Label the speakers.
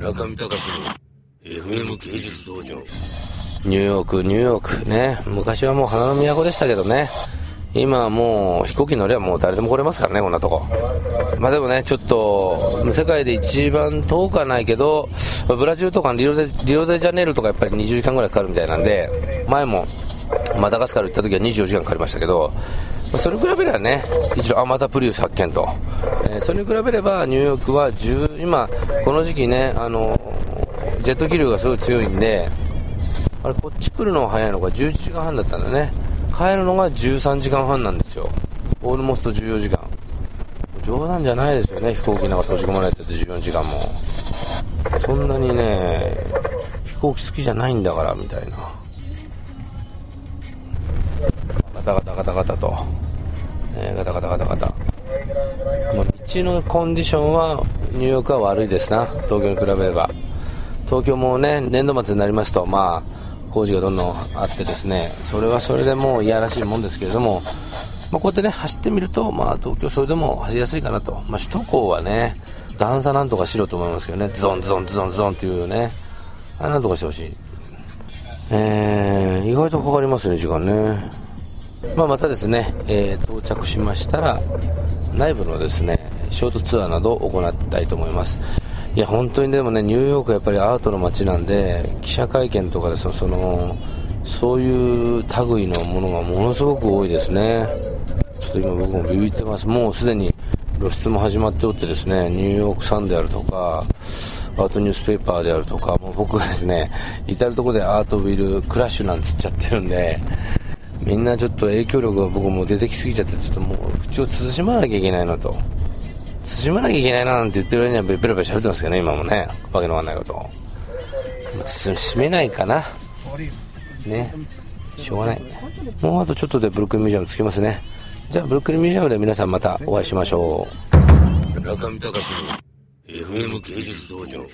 Speaker 1: 村上隆の FM 芸術道場。ニューヨークニューヨーク。ね。昔はもう花の都でしたけどね。今はもう飛行機乗りゃもう誰でも来れますからねこんなとこ。まあでもねちょっと世界で一番遠くはないけどブラジルとかリオデリオデジャネイロとかやっぱり20時間ぐらいかかるみたいなんで前もマダガスカル行った時は24時間かかりましたけどそれに比べればね、一応、あ、またプリウス発見と、えー、それに比べればニューヨークは10、今、この時期ね、あのジェット気流がすごい強いんで、あれ、こっち来るのが早いのが11時間半だったんだね、帰るのが13時間半なんですよ、オールモスト14時間、冗談じゃないですよね、飛行機なんか閉じ込まれてて14時間も、そんなにね、飛行機好きじゃないんだからみたいな。ガタガタガタガタと、えー、ガタガタガタガタ、あ、道のコンディションはニューヨークは悪いですな。東京に比べれば。東京もね年度末になりますとまあ工事がどんどんあってですね。それはそれでもういやらしいもんですけれども、まあ、こうやってね走ってみると、まあ、東京それでも走りやすいかなと、まあ、首都高はね段差なんとかしろと思いますけどね。ズドンズドンズドンズドンっていうね。あれなんとかしてほしい。えー、意外とかかりますね時間ね。まあ、またですね、えー、到着しましたら内部のですねショートツアーなどを行いたいと思います。いや本当にでもねニューヨークはやっぱりアートの街なんで記者会見とかでそのそういう類のものがものすごく多いですね。ちょっと今僕もビビってます。もうすでに露出も始まっておってですねニューヨークサンであるとかアートニュースペーパーであるとかもう僕がですね至る所でアートウィルクラッシュなんつっちゃってるんでみんなちょっと影響力が僕も出てきすぎちゃって、ちょっともう口を慎まなきゃいけないなと。慎まなきゃいけないななんて言ってる間にはペラペラ喋ってますけどね、今もね。わけのわかんないこと。慎めないかな。ね。しょうがない。もうあとちょっとでブルックリンミュージアム着きますね。じゃあブルックリンミュージアムで皆さんまたお会いしましょう。中見隆の FM 芸術道場。